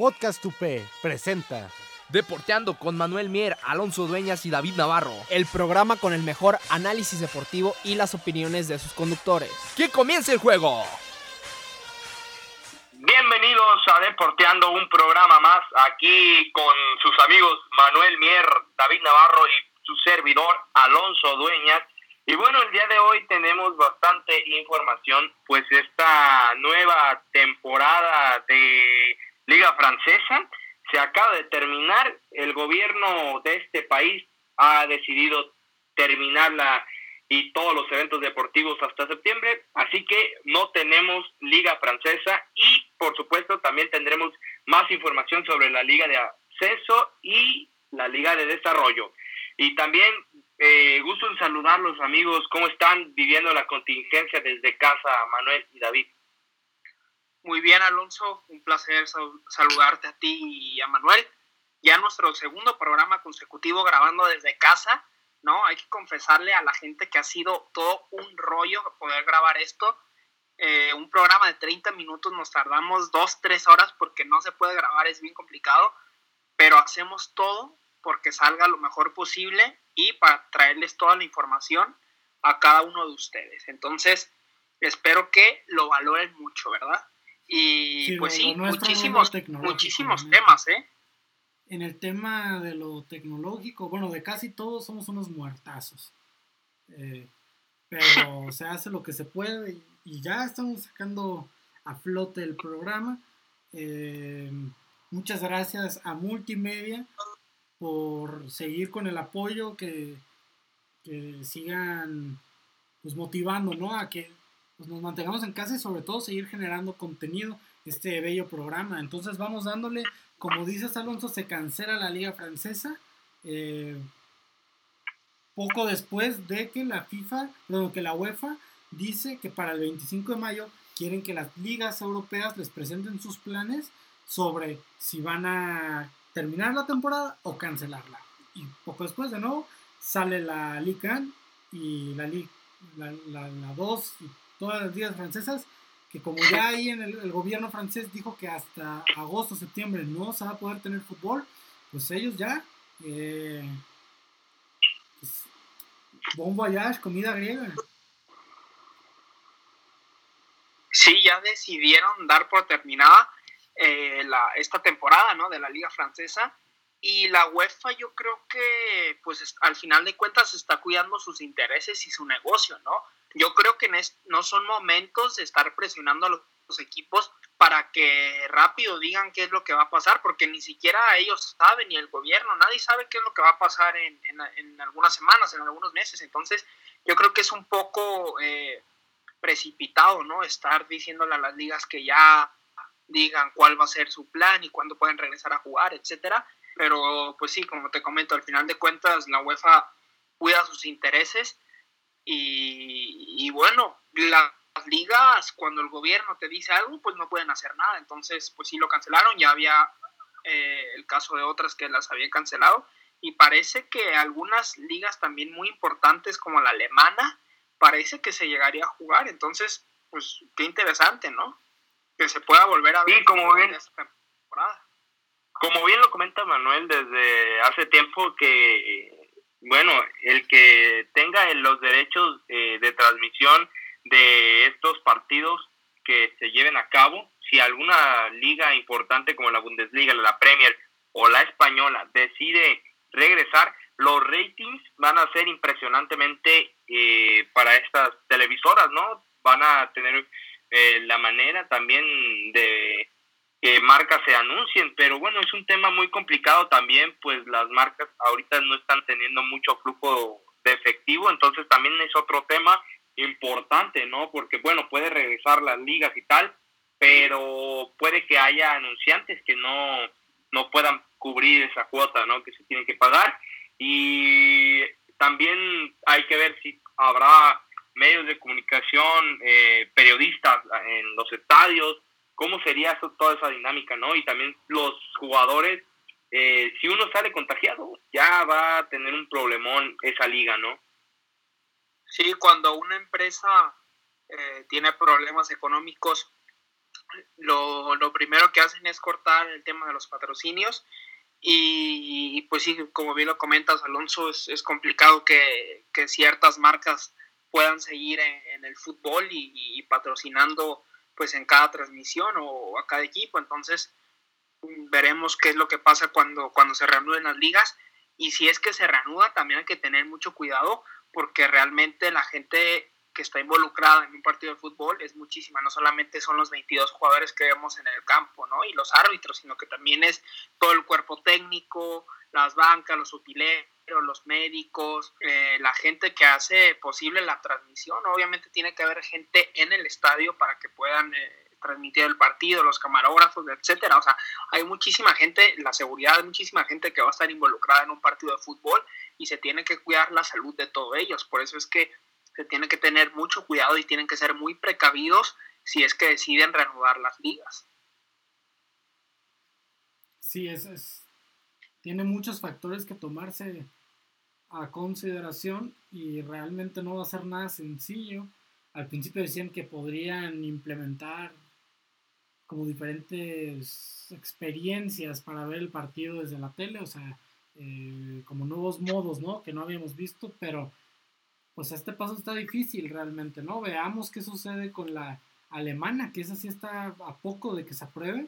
Podcast UP presenta Deporteando con Manuel Mier, Alonso Dueñas y David Navarro. El programa con el mejor análisis deportivo y las opiniones de sus conductores. ¡Que comience el juego! Bienvenidos a Deporteando, un programa más aquí con sus amigos Manuel Mier, David Navarro y su servidor Alonso Dueñas. Y bueno, el día de hoy tenemos bastante información, pues esta nueva temporada de Liga Francesa se acaba de terminar. El gobierno de este país ha decidido terminarla y todos los eventos deportivos hasta septiembre, así que no tenemos Liga Francesa y por supuesto también tendremos más información sobre la Liga de Acceso y la Liga de Desarrollo. Y también eh, gusto en saludarlos amigos, ¿cómo están viviendo la contingencia desde casa, Manuel y David? Muy bien, Alonso, un placer saludarte a ti y a Manuel. Ya nuestro segundo programa consecutivo grabando desde casa, ¿no? Hay que confesarle a la gente que ha sido todo un rollo poder grabar esto. Eh, un programa de 30 minutos nos tardamos dos, tres horas porque no se puede grabar, es bien complicado, pero hacemos todo porque salga lo mejor posible y para traerles toda la información a cada uno de ustedes. Entonces, espero que lo valoren mucho, ¿verdad? Y pues sí, muchísimos, muchísimos temas, ¿eh? En el tema de lo tecnológico, bueno, de casi todos somos unos muertazos. Eh, pero se hace lo que se puede y ya estamos sacando a flote el programa. Eh, muchas gracias a Multimedia por seguir con el apoyo, que, que sigan pues motivando, ¿no? A que pues nos mantengamos en casa y sobre todo seguir generando contenido, este bello programa. Entonces vamos dándole, como dices Alonso, se cancela la liga francesa. Eh, poco después de que la FIFA, bueno, que la UEFA dice que para el 25 de mayo quieren que las ligas europeas les presenten sus planes sobre si van a terminar la temporada o cancelarla. Y poco después de nuevo sale la Liga y la Liga la, la, la 2 y todas las ligas francesas, que como ya ahí en el, gobierno francés dijo que hasta agosto, septiembre no se va a poder tener fútbol, pues ellos ya, eh, pues, bon voyage, comida griega. Sí, ya decidieron dar por terminada eh, la, esta temporada ¿no? de la liga francesa y la UEFA yo creo que pues al final de cuentas está cuidando sus intereses y su negocio, ¿no? Yo creo que no son momentos de estar presionando a los, equipos para que rápido digan qué es lo que va a pasar, porque ni siquiera ellos saben, ni el gobierno, nadie sabe qué es lo que va a pasar en, en, algunas semanas, en algunos meses. Entonces, yo creo que es un poco eh, precipitado, ¿no? Estar diciéndole a las ligas que ya digan cuál va a ser su plan y cuándo pueden regresar a jugar, etcétera. Pero, pues sí, como te comento, al final de cuentas, la UEFA cuida sus intereses y, bueno, las ligas, cuando el gobierno te dice algo, pues no pueden hacer nada. Entonces, pues sí lo cancelaron. Ya había eh, el caso de otras que las habían cancelado. Y parece que algunas ligas también muy importantes, como la alemana, parece que se llegaría a jugar. Entonces, pues qué interesante, ¿no? Que se pueda volver a ver como bien, temporada. Como bien lo comenta Manuel desde hace tiempo que bueno, el que tenga los derechos eh, de transmisión de estos partidos que se lleven a cabo, si alguna liga importante como la Bundesliga, la Premier o la española decide regresar, los ratings van a ser impresionantemente eh, para estas televisoras, ¿no? Van a tener eh, la manera también de que marcas se anuncien, pero bueno, es un tema muy complicado también, pues las marcas ahorita no están teniendo mucho flujo de efectivo, entonces también es otro tema importante, ¿no? Porque bueno, puede regresar las ligas y tal, pero puede que haya anunciantes que no, no puedan cubrir esa cuota, ¿no? Que se tiene que pagar. Y también hay que ver si habrá medios de comunicación, eh, periodistas en los estadios, cómo sería toda esa dinámica, ¿no? Y también los jugadores, eh, si uno sale contagiado, ya va a tener un problemón esa liga, ¿no? Sí, cuando una empresa eh, tiene problemas económicos, lo, primero que hacen es cortar el tema de los patrocinios y, pues sí, como bien lo comentas, Alonso, es, complicado que, ciertas marcas puedan seguir en, el fútbol y, patrocinando pues en cada transmisión o a cada equipo. Entonces veremos qué es lo que pasa cuando, cuando se reanuden las ligas y si es que se reanuda también hay que tener mucho cuidado porque realmente la gente que está involucrada en un partido de fútbol es muchísima, no solamente son los 22 jugadores que vemos en el campo, ¿no? Y los árbitros, sino que también es todo el cuerpo técnico, las bancas, los utileros, los médicos, eh, la gente que hace posible la transmisión. Obviamente tiene que haber gente en el estadio para que puedan eh, transmitir el partido, los camarógrafos, etcétera. O sea, hay muchísima gente, la seguridad de muchísima gente que va a estar involucrada en un partido de fútbol y se tiene que cuidar la salud de todos ellos. Por eso es que se tiene que tener mucho cuidado y tienen que ser muy precavidos si es que deciden reanudar las ligas. Sí, es, es, tiene muchos factores que tomarse a consideración y realmente no va a ser nada sencillo. Al principio decían que podrían implementar como diferentes experiencias para ver el partido desde la tele, o sea, eh, como nuevos modos, ¿no? Que no habíamos visto, pero pues este paso está difícil realmente, ¿no? Veamos qué sucede con la alemana, que esa sí está a poco de que se apruebe.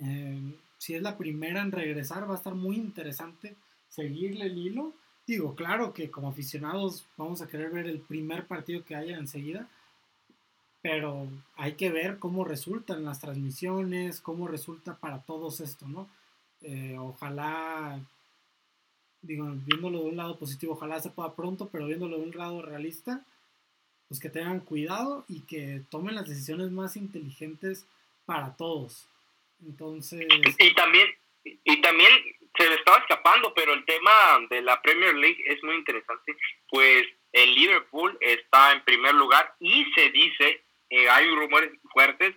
Eh, si es la primera en regresar, va a estar muy interesante seguirle el hilo. Digo, claro que como aficionados vamos a querer ver el primer partido que haya enseguida, pero hay que ver cómo resultan las transmisiones, cómo resulta para todos esto, ¿no? Eh, ojalá digo, viéndolo de un lado positivo, ojalá se pueda pronto, pero viéndolo de un lado realista, pues que tengan cuidado y que tomen las decisiones más inteligentes para todos. Entonces... Y también, y también se le estaba escapando, pero el tema de la Premier League es muy interesante, pues el Liverpool está en primer lugar y se dice, eh, hay rumores fuertes,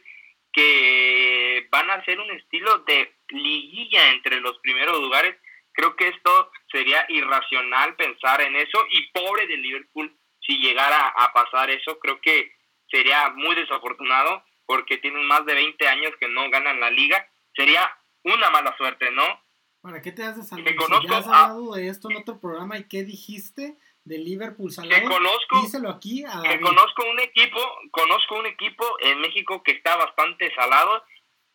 que van a hacer un estilo de liguilla entre los primeros lugares Creo que esto sería irracional pensar en eso y pobre de Liverpool si llegara a pasar eso. Creo que sería muy desafortunado porque tienen más de 20 años que no ganan la liga. Sería una mala suerte, ¿no? ¿Para qué te haces algo? ¿Ya has hablado de esto en otro programa y qué dijiste de Liverpool salado? Conozco, Díselo aquí a que conozco un equipo, conozco un equipo en México que está bastante salado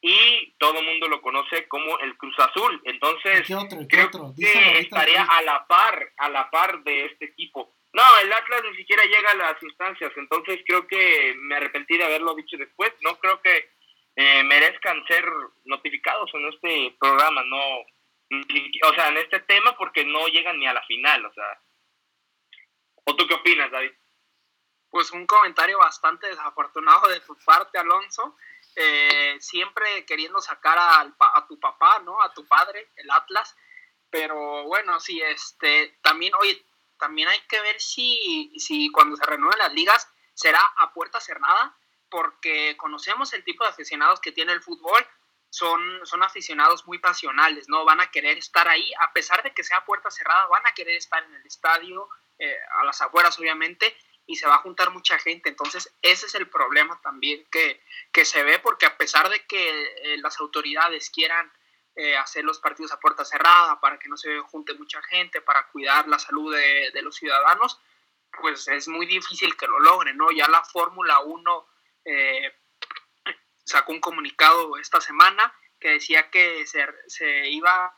y todo el mundo lo conoce como el Cruz Azul. Entonces, creo que estaría a la par, a la par de este equipo. No, el Atlas ni siquiera llega a las instancias, entonces creo que me arrepentí de haberlo dicho después. No creo que eh, merezcan ser notificados en este programa, no, o sea, en este tema porque no llegan ni a la final, o sea. ¿O tú qué opinas, David? Pues un comentario bastante desafortunado de tu parte, Alonso. Eh, siempre queriendo sacar a tu papá, ¿no? A tu padre, el Atlas. Pero bueno, sí, este, también, oye, también hay que ver si, si cuando se renueven las ligas será a puerta cerrada, porque conocemos el tipo de aficionados que tiene el fútbol, son, son aficionados muy pasionales, ¿no? Van a querer estar ahí, a pesar de que sea puerta cerrada, van a querer estar en el estadio, eh, a las afueras obviamente, y se va a juntar mucha gente. Entonces, ese es el problema también que, se ve, porque a pesar de que eh, las autoridades quieran eh, hacer los partidos a puerta cerrada para que no se junte mucha gente, para cuidar la salud de, los ciudadanos, pues es muy difícil que lo logren, ¿no? Ya la Fórmula 1 eh, sacó un comunicado esta semana que decía que se, se, iba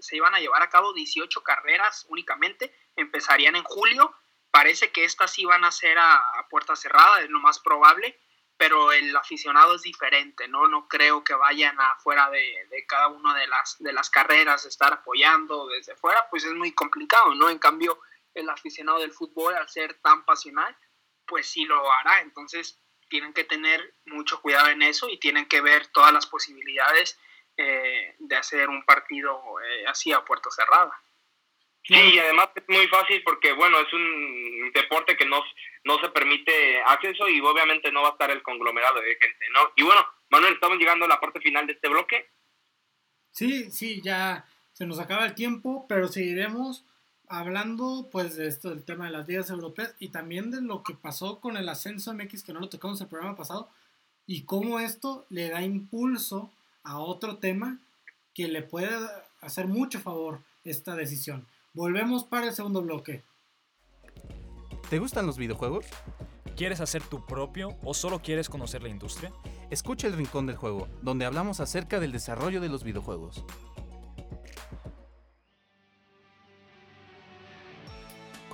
se iban a llevar a cabo 18 carreras únicamente, empezarían en julio Parece que estas van a ser a, puerta cerrada, es lo más probable, pero el aficionado es diferente, ¿no? No creo que vayan afuera de, de cada una de las, de las carreras, estar apoyando desde fuera, pues es muy complicado, ¿no? En cambio, el aficionado del fútbol, al ser tan pasional, pues sí lo hará. Entonces, tienen que tener mucho cuidado en eso y tienen que ver todas las posibilidades eh, de hacer un partido eh, así a puerta cerrada. Sí, y además es muy fácil porque, bueno, es un deporte que no, no se permite acceso y obviamente no va a estar el conglomerado de gente, ¿no? Y bueno, Manuel, estamos llegando a la parte final de este bloque. Sí, sí, ya se nos acaba el tiempo, pero seguiremos hablando pues de esto del tema de las ligas europeas y también de lo que pasó con el ascenso MX que no lo tocamos el programa pasado y cómo esto le da impulso a otro tema que le puede hacer mucho favor esta decisión. Volvemos para el segundo bloque. ¿Te gustan los videojuegos? ¿Quieres hacer tu propio o solo quieres conocer la industria? Escucha el Rincón del Juego, donde hablamos acerca del desarrollo de los videojuegos.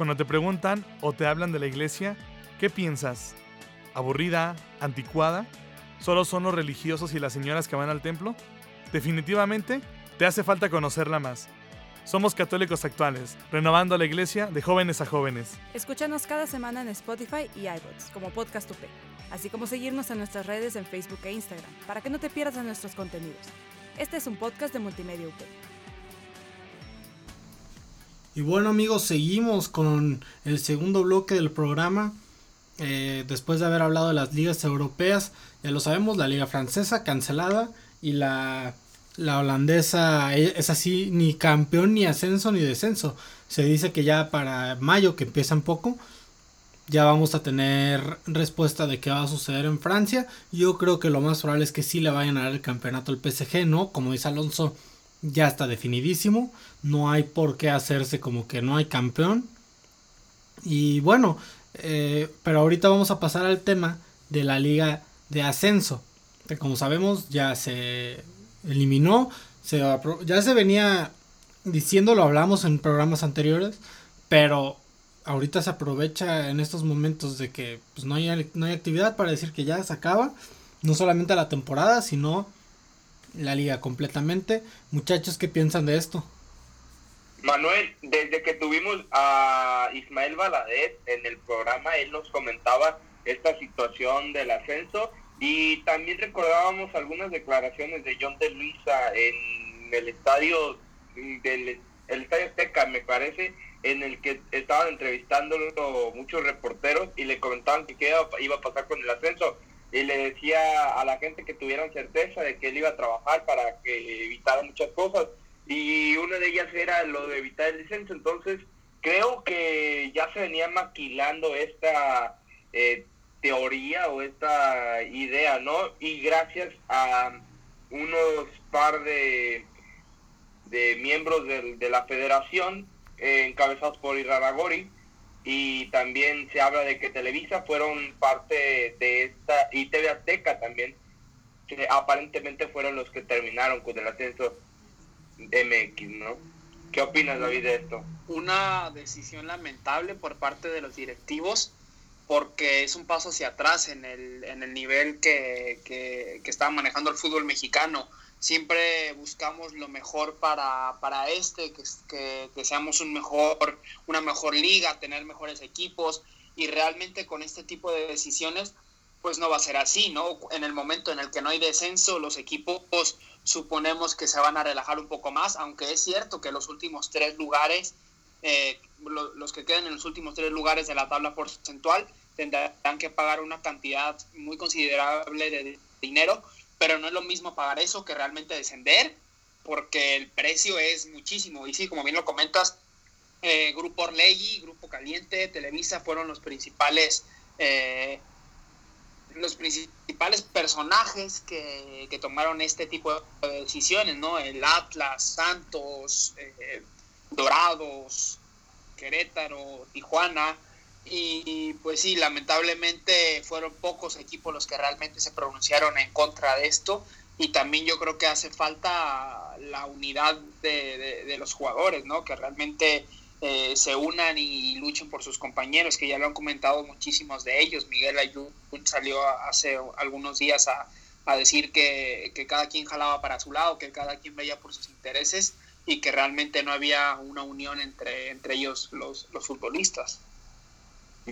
Cuando te preguntan o te hablan de la iglesia, ¿qué piensas? ¿Aburrida? ¿Anticuada? ¿Solo son los religiosos y las señoras que van al templo? Definitivamente, te hace falta conocerla más. Somos católicos actuales, renovando la iglesia de jóvenes a jóvenes. Escúchanos cada semana en Spotify y iBots como Podcast UP, así como seguirnos en nuestras redes en Facebook e Instagram, para que no te pierdas nuestros contenidos. Este es un podcast de Multimedia UP. Y bueno amigos, seguimos con el segundo bloque del programa. Eh, después de haber hablado de las ligas europeas, ya lo sabemos, la liga francesa cancelada y la la holandesa e, es así, ni campeón, ni ascenso, ni descenso. Se dice que ya para mayo, que empieza un poco, ya vamos a tener respuesta de qué va a suceder en Francia. Yo creo que lo más probable es que sí le vayan a dar el campeonato al PSG, ¿no? Como dice Alonso, ya está definidísimo. No hay por qué hacerse como que no hay campeón. Y bueno, eh, pero ahorita vamos a pasar al tema de la liga de ascenso. Que como sabemos ya se eliminó. Se, ya se venía diciendo, lo hablamos en programas anteriores, pero ahorita se aprovecha en estos momentos de que pues, no, hay, no hay actividad para decir que ya se acaba, no solamente la temporada, sino la liga completamente. Muchachos, ¿qué piensan de esto? Manuel, desde que tuvimos a Ismael Valadez en el programa, él nos comentaba esta situación del ascenso y también recordábamos algunas declaraciones de John de Luisa en el estadio del el estadio Azteca, me parece, en el que estaban entrevistando muchos reporteros y le comentaban que qué iba a pasar con el ascenso y le decía a la gente que tuvieran certeza de que él iba a trabajar para que evitara muchas cosas y una de ellas era lo de evitar el descenso entonces creo que ya se venía maquilando esta eh, teoría o esta idea, ¿no? Y gracias a unos par de, de miembros de, la federación, eh, encabezados por Iraragori, y también se habla de que Televisa fueron parte de esta, y TV Azteca también, que aparentemente fueron los que terminaron con el ascenso MX, ¿no? ¿Qué opinas, David, de esto? Una decisión lamentable por parte de los directivos porque es un paso hacia atrás en el, en el nivel que, que, está manejando el fútbol mexicano. Siempre buscamos lo mejor para, para este, que, que, seamos un mejor, una mejor liga, tener mejores equipos y realmente con este tipo de decisiones pues no va a ser así, ¿no? En el momento en el que no hay descenso, los equipos suponemos que se van a relajar un poco más, aunque es cierto que los últimos tres lugares, eh, los que quedan en los últimos tres lugares de la tabla porcentual, tendrán que pagar una cantidad muy considerable de dinero, pero no es lo mismo pagar eso que realmente descender, porque el precio es muchísimo. Y sí, como bien lo comentas, eh, Grupo Orlegui, Grupo Caliente, Televisa fueron los principales, eh, los principales personajes que, que, tomaron este tipo de decisiones, ¿no? El Atlas, Santos, eh, Dorados, Querétaro, Tijuana, y pues sí, lamentablemente fueron pocos equipos los que realmente se pronunciaron en contra de esto y también yo creo que hace falta la unidad de, los jugadores, ¿no? Que realmente eh, se unan y luchen por sus compañeros, que ya lo han comentado muchísimos de ellos. Miguel Ayun salió hace algunos días a, decir que, cada quien jalaba para su lado, que cada quien veía por sus intereses y que realmente no había una unión entre, entre ellos los, los futbolistas.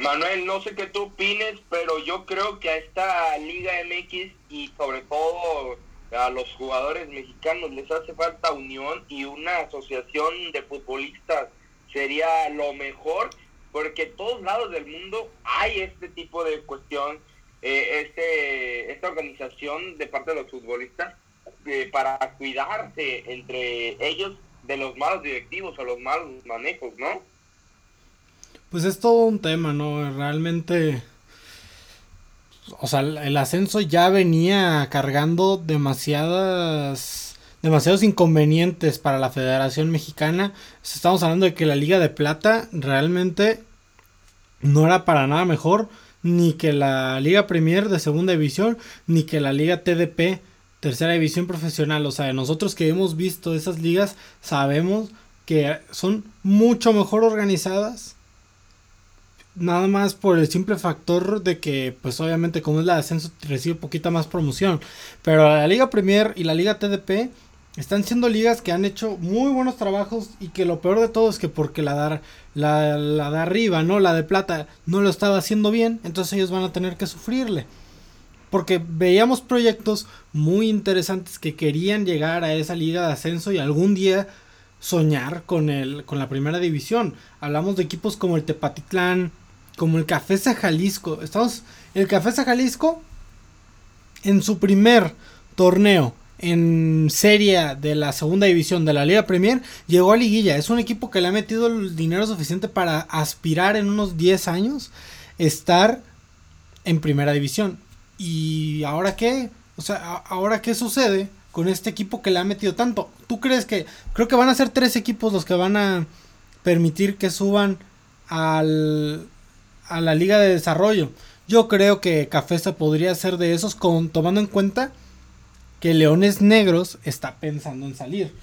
Manuel, no sé qué tú opines, pero yo creo que a esta Liga MX y sobre todo a los jugadores mexicanos les hace falta unión y una asociación de futbolistas sería lo mejor porque en todos lados del mundo hay este tipo de cuestión, eh, este, esta organización de parte de los futbolistas eh, para cuidarse entre ellos de los malos directivos o los malos manejos, ¿no? Pues es todo un tema, ¿no? Realmente o sea, el ascenso ya venía cargando demasiadas demasiados inconvenientes para la Federación Mexicana. Estamos hablando de que la Liga de Plata realmente no era para nada mejor ni que la Liga Premier de Segunda División ni que la Liga TDP Tercera División Profesional. O sea, nosotros que hemos visto esas ligas sabemos que son mucho mejor organizadas nada más por el simple factor de que, pues obviamente como es la ascenso, recibe poquita más promoción. Pero la Liga Premier y la Liga TDP están siendo ligas que han hecho muy buenos trabajos y que lo peor de todo es que porque la, dar, la, la de arriba, ¿no? La de plata no lo estaba haciendo bien, entonces ellos van a tener que sufrirle. Porque veíamos proyectos muy interesantes que querían llegar a esa liga de ascenso y algún día soñar con, el, con la primera división. Hablamos de equipos como el Tepatitlán, como el Café Jalisco. Estamos, el Café Jalisco en su primer torneo en serie de la segunda división de la Liga Premier llegó a liguilla. Es un equipo que le ha metido el dinero suficiente para aspirar en unos 10 años estar en primera división. ¿Y ahora qué? O sea, ¿ahora qué sucede con este equipo que le ha metido tanto? ¿Tú crees que creo que van a ser tres equipos los que van a permitir que suban al a la liga de desarrollo. Yo creo que Cafesa podría ser de esos con, tomando en cuenta que Leones Negros está pensando en salir.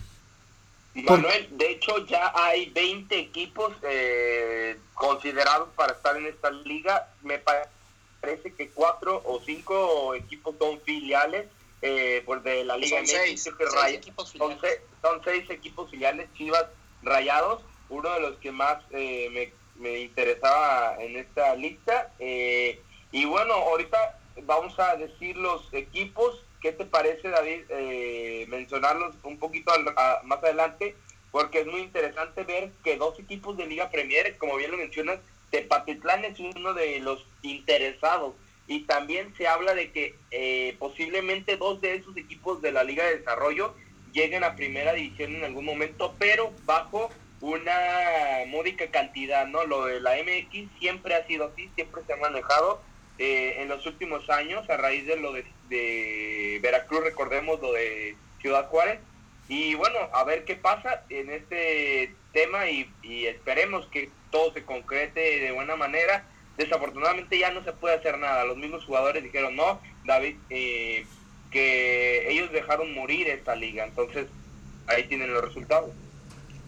Manuel, de hecho ya hay 20 equipos eh, considerados para estar en esta liga. Me parece que cuatro o cinco equipos son filiales eh, pues de la Liga son seis, equipos son, seis, equipos filiales, Chivas Rayados. Uno de los que más eh, me me interesaba en esta lista. Eh, y bueno, ahorita vamos a decir los equipos. ¿Qué te parece, David, eh, mencionarlos un poquito más adelante? Porque es muy interesante ver que dos equipos de Liga Premier, como bien lo mencionas, Tepatitlán es uno de los interesados. Y también se habla de que eh, posiblemente dos de esos equipos de la Liga de Desarrollo lleguen a primera división en algún momento, pero bajo una módica cantidad, ¿no? Lo de la MX siempre ha sido así, siempre se ha manejado eh, en los últimos años a raíz de lo de, Veracruz, recordemos lo de Ciudad Juárez. Y bueno, a ver qué pasa en este tema y, esperemos que todo se concrete de buena manera. Desafortunadamente ya no se puede hacer nada. Los mismos jugadores dijeron, no, David, eh, que ellos dejaron morir esta liga. Entonces, ahí tienen los resultados.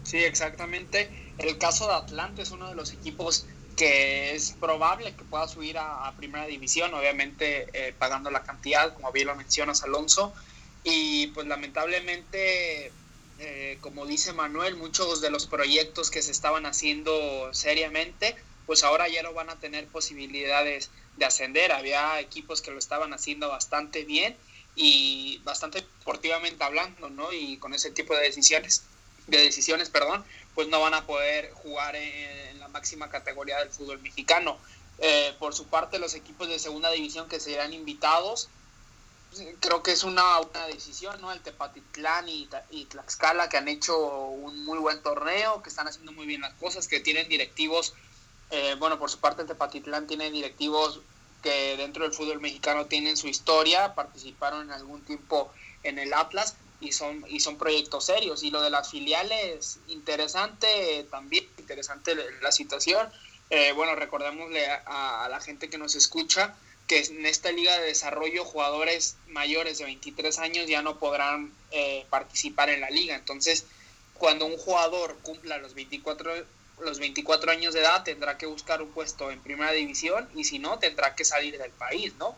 Sí, exactamente. El caso de Atlante es uno de los equipos que es probable que pueda subir a, primera división, obviamente eh, pagando la cantidad, como bien lo mencionas, Alonso. Y pues lamentablemente, eh, como dice Manuel, muchos de los proyectos que se estaban haciendo seriamente, pues ahora ya no van a tener posibilidades de ascender. Había equipos que lo estaban haciendo bastante bien y bastante deportivamente hablando, ¿no? Y con ese tipo de decisiones de decisiones, perdón, pues no van a poder jugar en, la máxima categoría del fútbol mexicano. Eh, por su parte, los equipos de segunda división que serán invitados, pues, creo que es una, una decisión, ¿no? El Tepatitlán y, y, Tlaxcala que han hecho un muy buen torneo, que están haciendo muy bien las cosas, que tienen directivos, eh, bueno, por su parte el Tepatitlán tiene directivos que dentro del fútbol mexicano tienen su historia, participaron en algún tiempo en el Atlas, y son, y son proyectos serios. Y lo de las filiales, interesante también, interesante la situación. Eh, bueno, recordémosle a, la gente que nos escucha que en esta liga de desarrollo jugadores mayores de 23 años ya no podrán eh, participar en la liga. Entonces, cuando un jugador cumpla los 24, los 24 años de edad, tendrá que buscar un puesto en primera división y si no, tendrá que salir del país, ¿no?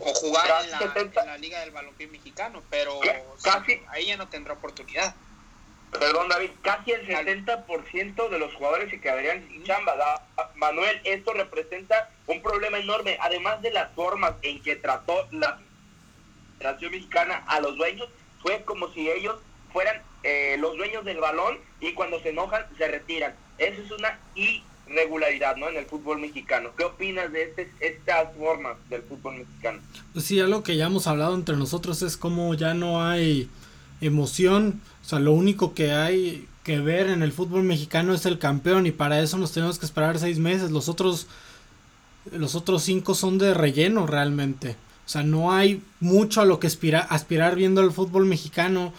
O jugar en la, Liga del Balompié Mexicano, pero casi, ahí ya no tendrá oportunidad. Perdón, David, casi el 70% de los jugadores se quedarían sin chamba. Manuel, esto representa un problema enorme, además de las formas en que trató la Federación Mexicana a los dueños fue como si ellos fueran eh, los dueños del balón y cuando se enojan se retiran. Eso es una irregularidad ¿no? en el fútbol mexicano. ¿Qué opinas de este, estas formas del fútbol mexicano? Pues sí, algo que ya hemos hablado entre nosotros es como ya no hay emoción, o sea, lo único que hay que ver en el fútbol mexicano es el campeón y para eso nos tenemos que esperar seis meses. Los otros, los otros cinco son de relleno realmente. O sea, no hay mucho a lo que aspirar viendo el fútbol mexicano.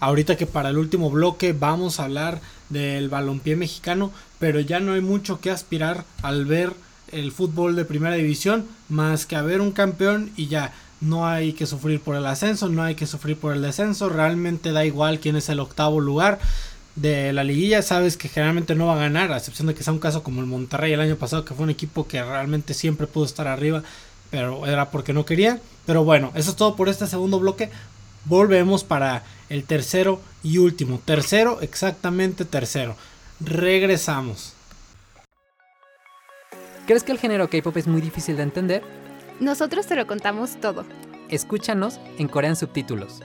Ahorita que para el último bloque vamos a hablar del balompié mexicano, pero ya no hay mucho que aspirar al ver el fútbol de primera división, más que a ver un campeón y ya no hay que sufrir por el ascenso, no hay que sufrir por el descenso, realmente da igual quién es el octavo lugar de la liguilla, sabes que generalmente no va a ganar, a excepción de que sea un caso como el Monterrey el año pasado, que fue un equipo que realmente siempre pudo estar arriba, pero era porque no quería. Pero bueno, eso es todo por este segundo bloque. Volvemos para el tercero y último. Tercero, exactamente tercero. Regresamos. ¿Crees que el género K-pop es muy difícil de entender? Nosotros te lo contamos todo. Escúchanos en Corean Subtítulos.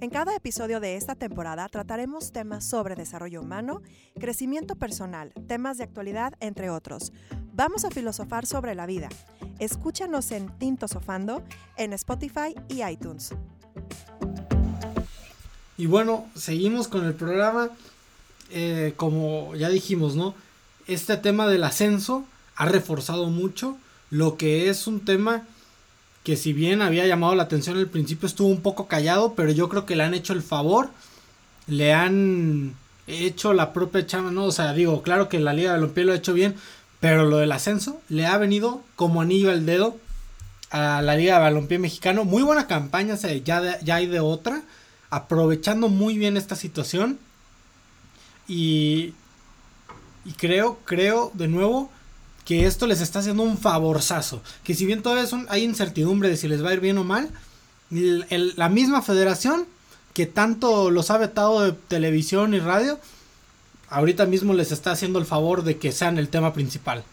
En cada episodio de esta temporada trataremos temas sobre desarrollo humano, crecimiento personal, temas de actualidad, entre otros. Vamos a filosofar sobre la vida. Escúchanos en Tinto Sofando, en Spotify y iTunes. Y bueno, seguimos con el programa. Eh, como ya dijimos, ¿no? Este tema del ascenso ha reforzado mucho lo que es un tema que si bien había llamado la atención al principio estuvo un poco callado, pero yo creo que le han hecho el favor, le han hecho la propia chama, no, o sea, digo, claro que la Liga de Balompié lo ha hecho bien, pero lo del ascenso le ha venido como anillo al dedo a la Liga de Balompié mexicano. Muy buena campaña, o ya, ya hay de otra, aprovechando muy bien esta situación. Y, y creo, creo, de nuevo, que esto les está haciendo un favorzazo. Que si bien todavía hay incertidumbre de si les va a ir bien o mal, la misma federación que tanto los ha vetado de televisión y radio, ahorita mismo les está haciendo el favor de que sean el tema principal.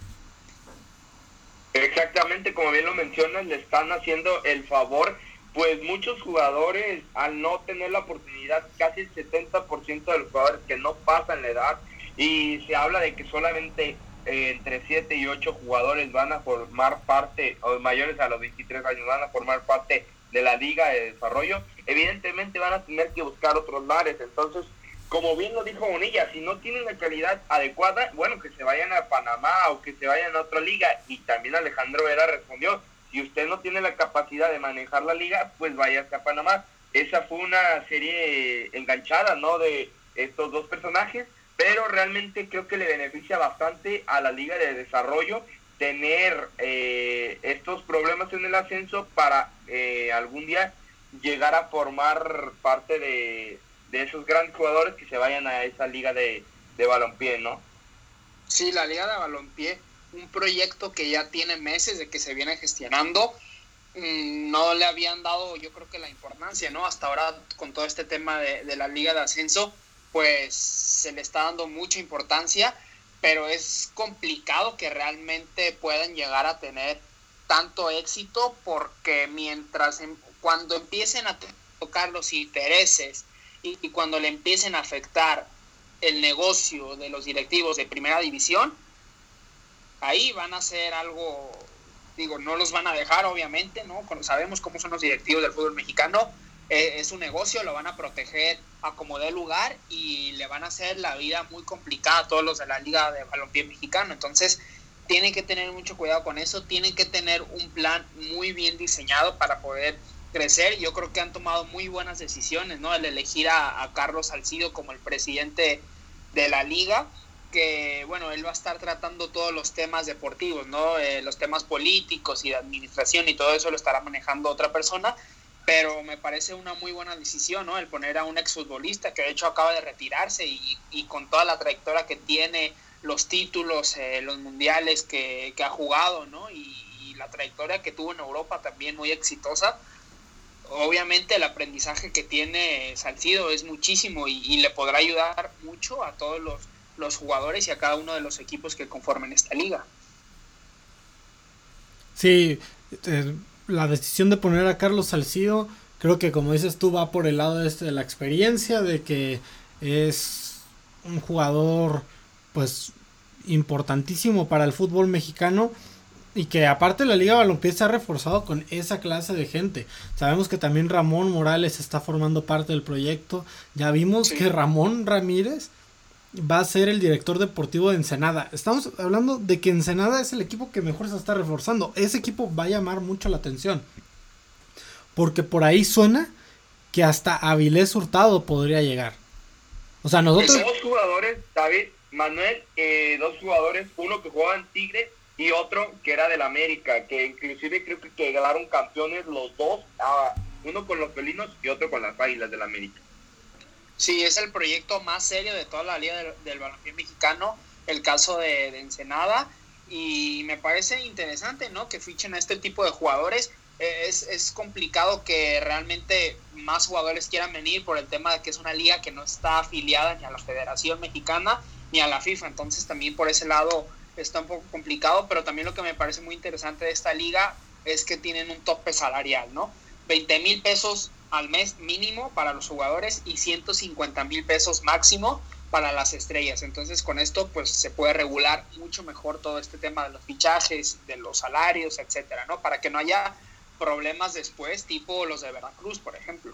Exactamente, como bien lo mencionas, le están haciendo el favor, pues muchos jugadores al no tener la oportunidad, casi el 70% de los jugadores que no pasan la edad, y se habla de que solamente eh, entre 7 y 8 jugadores van a formar parte, o mayores a los 23 años, van a formar parte de la liga de desarrollo, evidentemente van a tener que buscar otros lares. Entonces, como bien lo dijo Bonilla, si no tienen la calidad adecuada, bueno, que se vayan a Panamá o que se vayan a otra liga. Y también Alejandro Vera respondió, si usted no tiene la capacidad de manejar la liga, pues váyase a Panamá. Esa fue una serie enganchada, ¿no? De estos dos personajes pero realmente creo que le beneficia bastante a la liga de desarrollo tener eh, estos problemas en el ascenso para eh, algún día llegar a formar parte de, esos grandes jugadores que se vayan a esa liga de, de balompié, ¿no? Sí, la liga de balompié, un proyecto que ya tiene meses de que se viene gestionando, mm, no le habían dado yo creo que la importancia, ¿no? Hasta ahora con todo este tema de, de la liga de ascenso, pues se le está dando mucha importancia, pero es complicado que realmente puedan llegar a tener tanto éxito porque mientras em, cuando empiecen a tocar los intereses y, y, cuando le empiecen a afectar el negocio de los directivos de primera división, ahí van a ser algo, digo, no los van a dejar obviamente, ¿no? Sabemos cómo son los directivos del fútbol mexicano, eh, es un negocio, lo van a proteger a como dé lugar y le van a hacer la vida muy complicada a todos los de la Liga de Balompié Mexicano. Entonces, tienen que tener mucho cuidado con eso, tienen que tener un plan muy bien diseñado para poder crecer. Yo creo que han tomado muy buenas decisiones, ¿no? El elegir a, Carlos Salcido como el presidente de la liga, que, bueno, él va a estar tratando todos los temas deportivos, ¿no? Eh, los temas políticos y de administración y todo eso lo estará manejando otra persona pero me parece una muy buena decisión, ¿no? El poner a un exfutbolista que de hecho acaba de retirarse y, con toda la trayectoria que tiene, los títulos, eh, los mundiales que, ha jugado, ¿no? Y, la trayectoria que tuvo en Europa también muy exitosa. Obviamente el aprendizaje que tiene Salcido es muchísimo y, le podrá ayudar mucho a todos los, los jugadores y a cada uno de los equipos que conformen esta liga. Sí, eh, la decisión de poner a Carlos Salcido, creo que como dices tú, va por el lado este de la experiencia, de que es un jugador, pues, importantísimo para el fútbol mexicano y que aparte la Liga Balompié se ha reforzado con esa clase de gente. Sabemos que también Ramón Morales está formando parte del proyecto. Ya vimos que Ramón Ramírez va a ser el director deportivo de Ensenada. Estamos hablando de que Ensenada es el equipo que mejor se está reforzando. Ese equipo va a llamar mucho la atención. Porque por ahí suena que hasta Avilés Hurtado podría llegar. O sea, nosotros... Dos jugadores, David, Manuel, eh, dos jugadores, uno que jugaba en Tigre y otro que era del América, que inclusive creo que, que ganaron campeones los dos, ah, uno con los felinos y otro con las águilas del América. Sí, es el proyecto más serio de toda la Liga del, del Balompié Mexicano, el caso de, de, Ensenada, y me parece interesante, ¿no? Que fichen a este tipo de jugadores. Es, es complicado que realmente más jugadores quieran venir por el tema de que es una liga que no está afiliada ni a la Federación Mexicana ni a la FIFA, entonces también por ese lado está un poco complicado, pero también lo que me parece muy interesante de esta liga es que tienen un tope salarial, ¿no? 20 mil pesos al mes mínimo para los jugadores y 150 mil pesos máximo para las estrellas. Entonces con esto pues se puede regular mucho mejor todo este tema de los fichajes, de los salarios, etcétera, ¿no? Para que no haya problemas después, tipo los de Veracruz, por ejemplo.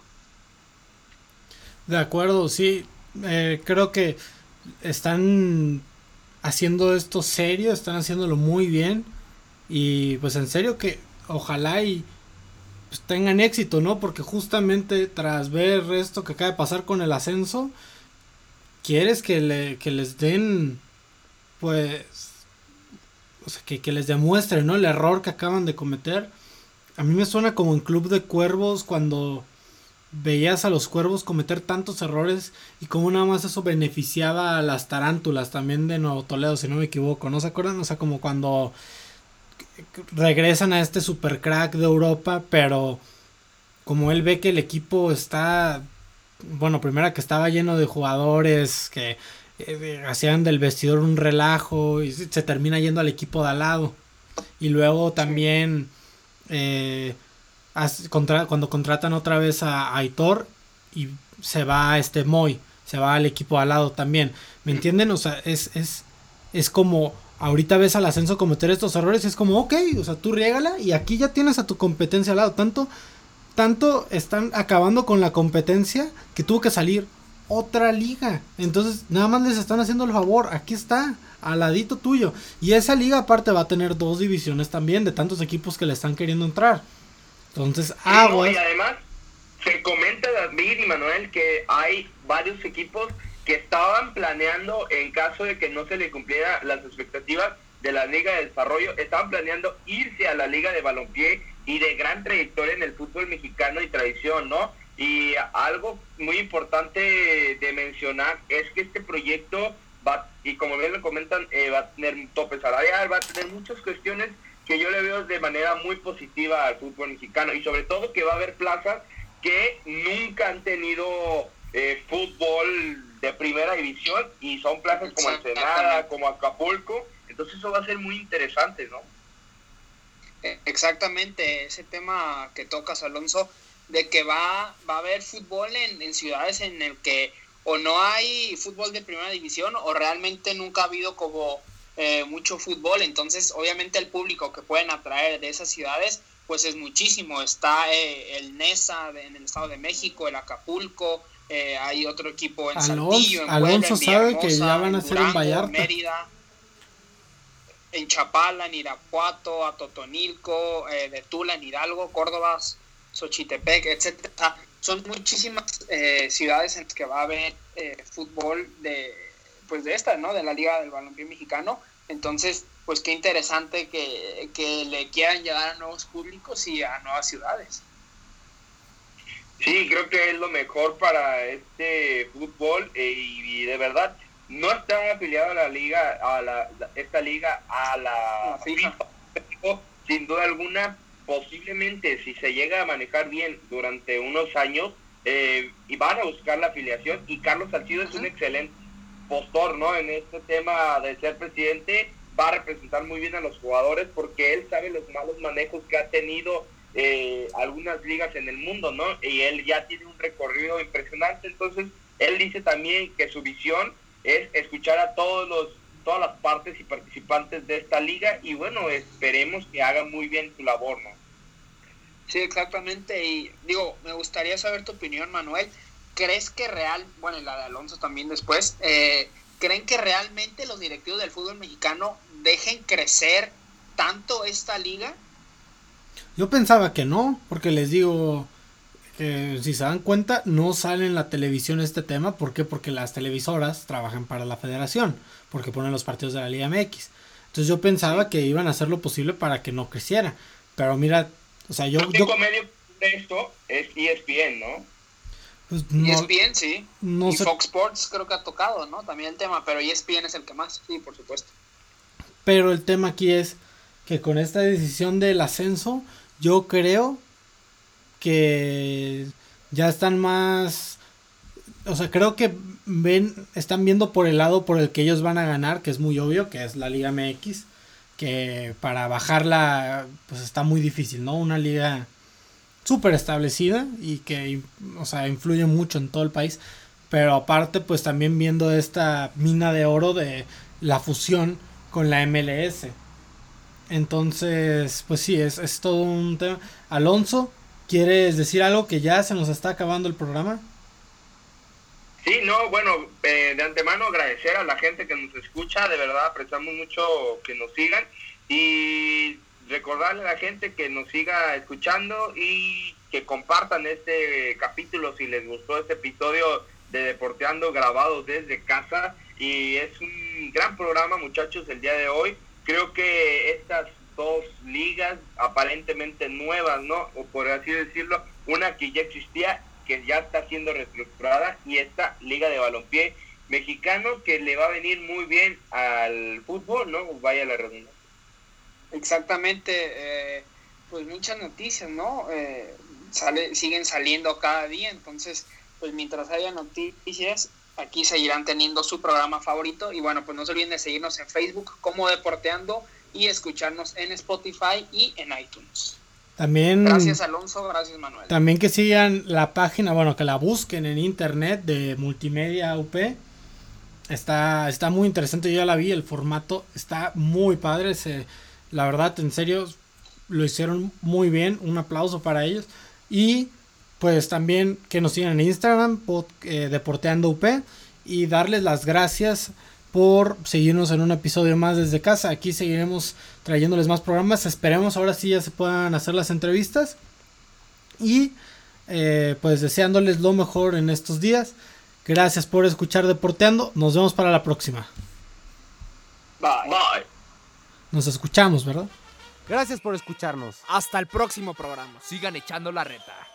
De acuerdo, sí. Eh, creo que están haciendo esto serio, están haciéndolo muy bien. Y pues en serio que ojalá y pues, tengan éxito, ¿no? Porque justamente tras ver esto que acaba de pasar con el ascenso, quieres que, le, que les den, pues, o sea, que, que les demuestren, ¿no? El error que acaban de cometer. A mí me suena como en Club de Cuervos cuando veías a los cuervos cometer tantos errores y como nada más eso beneficiaba a las tarántulas también de Nuevo Toledo, si no me equivoco, ¿no se acuerdan? O sea, como cuando regresan a este super crack de Europa, pero como él ve que el equipo está, bueno, primero que estaba lleno de jugadores que eh, hacían del vestidor un relajo y se termina yendo al equipo de al lado. Y luego también... Eh, contra, cuando contratan otra vez a, Aitor y se va este Moy, se va al equipo al lado también. ¿Me entienden? O sea, es, es, es como ahorita ves al ascenso cometer estos errores, es como, ok, o sea, tú riégala y aquí ya tienes a tu competencia al lado. Tanto, tanto están acabando con la competencia que tuvo que salir otra liga. Entonces, nada más les están haciendo el favor. Aquí está, al ladito tuyo. Y esa liga aparte va a tener dos divisiones también de tantos equipos que le están queriendo entrar. Entonces, aguas. y además, se comenta David y Manuel que hay varios equipos que estaban planeando, en caso de que no se le cumpliera las expectativas de la Liga de Desarrollo, estaban planeando irse a la Liga de Balompié y de gran trayectoria en el fútbol mexicano y tradición, ¿no? Y algo muy importante de mencionar es que este proyecto va, y como bien lo comentan, eh, va a tener tope salarial, va a tener muchas cuestiones que yo le veo de manera muy positiva al fútbol mexicano y sobre todo que va a haber plazas que nunca han tenido eh, fútbol de primera división y son plazas como Ensenada, como Acapulco, entonces eso va a ser muy interesante, ¿no? E, exactamente, ese tema que tocas, Alonso, de que va, va a haber fútbol en, en ciudades en el que o no hay fútbol de primera división o realmente nunca ha habido como eh, mucho fútbol, entonces obviamente el público que pueden atraer de esas ciudades pues es muchísimo, está eh, el NESA en el Estado de México, el Acapulco, eh, hay otro equipo en Alonso, Saltillo, en Alonso Puebla, en sabe que ya van a ser en Vallarta. Mérida, en Chapala, en Irapuato, Atotonilco, eh, de Tula, en Hidalgo, Córdoba, Xochitepec, etcétera. Son muchísimas eh, ciudades en las que va a haber eh, fútbol de pues de esta, ¿no? De la Liga del Balompié Mexicano. Entonces, pues qué interesante que, que le quieran llegar a nuevos públicos y a nuevas ciudades. Sí, creo que es lo mejor para este fútbol eh, y, de verdad no está afiliado a la liga, a la, esta liga, a la FIFA. Sin duda alguna, posiblemente si se llega a manejar bien durante unos años, eh, y van a buscar la afiliación y Carlos Salcido es un excelente postor, ¿no? En este tema de ser presidente va a representar muy bien a los jugadores porque él sabe los malos manejos que ha tenido eh, algunas ligas en el mundo, ¿no? Y él ya tiene un recorrido impresionante, entonces él dice también que su visión es escuchar a todos los todas las partes y participantes de esta liga y bueno, esperemos que haga muy bien su labor, ¿no? Sí, exactamente. Y digo, me gustaría saber tu opinión, Manuel. ¿Crees que real, bueno, y la de Alonso también después, eh, ¿creen que realmente los directivos del fútbol mexicano dejen crecer tanto esta liga? Yo pensaba que no, porque les digo que si se dan cuenta, no sale en la televisión este tema. ¿Por qué? Porque las televisoras trabajan para la federación, porque ponen los partidos de la Liga MX. Entonces yo pensaba que iban a hacer lo posible para que no creciera. Pero mira, o sea, yo... yo medio de esto es ESPN, ¿no? Pues ESPN, sí. y Fox Sports creo que ha tocado, ¿no? También el tema, pero ESPN es el que más, sí, por supuesto. Pero el tema aquí es que con esta decisión del ascenso, yo creo que ya están más... O sea, creo que ven, están viendo por el lado por el que ellos van a ganar, que es muy obvio, que es la Liga MX, que para bajarla, pues está muy difícil, ¿no? Una liga súper establecida y que, o sea, influye mucho en todo el país. Pero aparte, pues también viendo esta mina de oro de la fusión con la MLS. Entonces, pues sí, es, es todo un tema. Alonso, ¿quieres decir algo que ya se nos está acabando el programa? Sí, no, bueno, eh, de antemano agradecer a la gente que nos escucha, de verdad apreciamos mucho que nos sigan y recordarle a la gente que nos siga escuchando y que compartan este capítulo si les gustó este episodio de Deporteando grabado desde casa y es un gran programa muchachos el día de hoy. Creo que estas dos ligas aparentemente nuevas, ¿no? O por así decirlo, una que ya existía, que ya está siendo reestructurada y esta liga de balompié mexicano que le va a venir muy bien al fútbol, ¿no? Vaya la redundancia. Exactamente, eh, pues muchas noticias, ¿no? Eh, sale, siguen saliendo cada día, entonces, pues mientras haya noticias, aquí seguirán teniendo su programa favorito y bueno, pues no se olviden de seguirnos en Facebook como Deporteando y escucharnos en Spotify y en iTunes. También. Gracias Alonso, gracias Manuel. También que sigan la página, bueno, que la busquen en internet de Multimedia UP. Está, está muy interesante, yo ya la vi, el formato está muy padre. Se, la verdad, en serio, lo hicieron muy bien. Un aplauso para ellos. Y pues también que nos sigan en Instagram, eh, Deporteando UP. Y darles las gracias por seguirnos en un episodio más desde casa. Aquí seguiremos trayéndoles más programas. Esperemos ahora sí ya se puedan hacer las entrevistas. Y eh, pues deseándoles lo mejor en estos días. Gracias por escuchar Deporteando. Nos vemos para la próxima. Bye. Bye. Nos escuchamos, ¿verdad? Gracias por escucharnos. Hasta el próximo programa. Sigan echando la reta.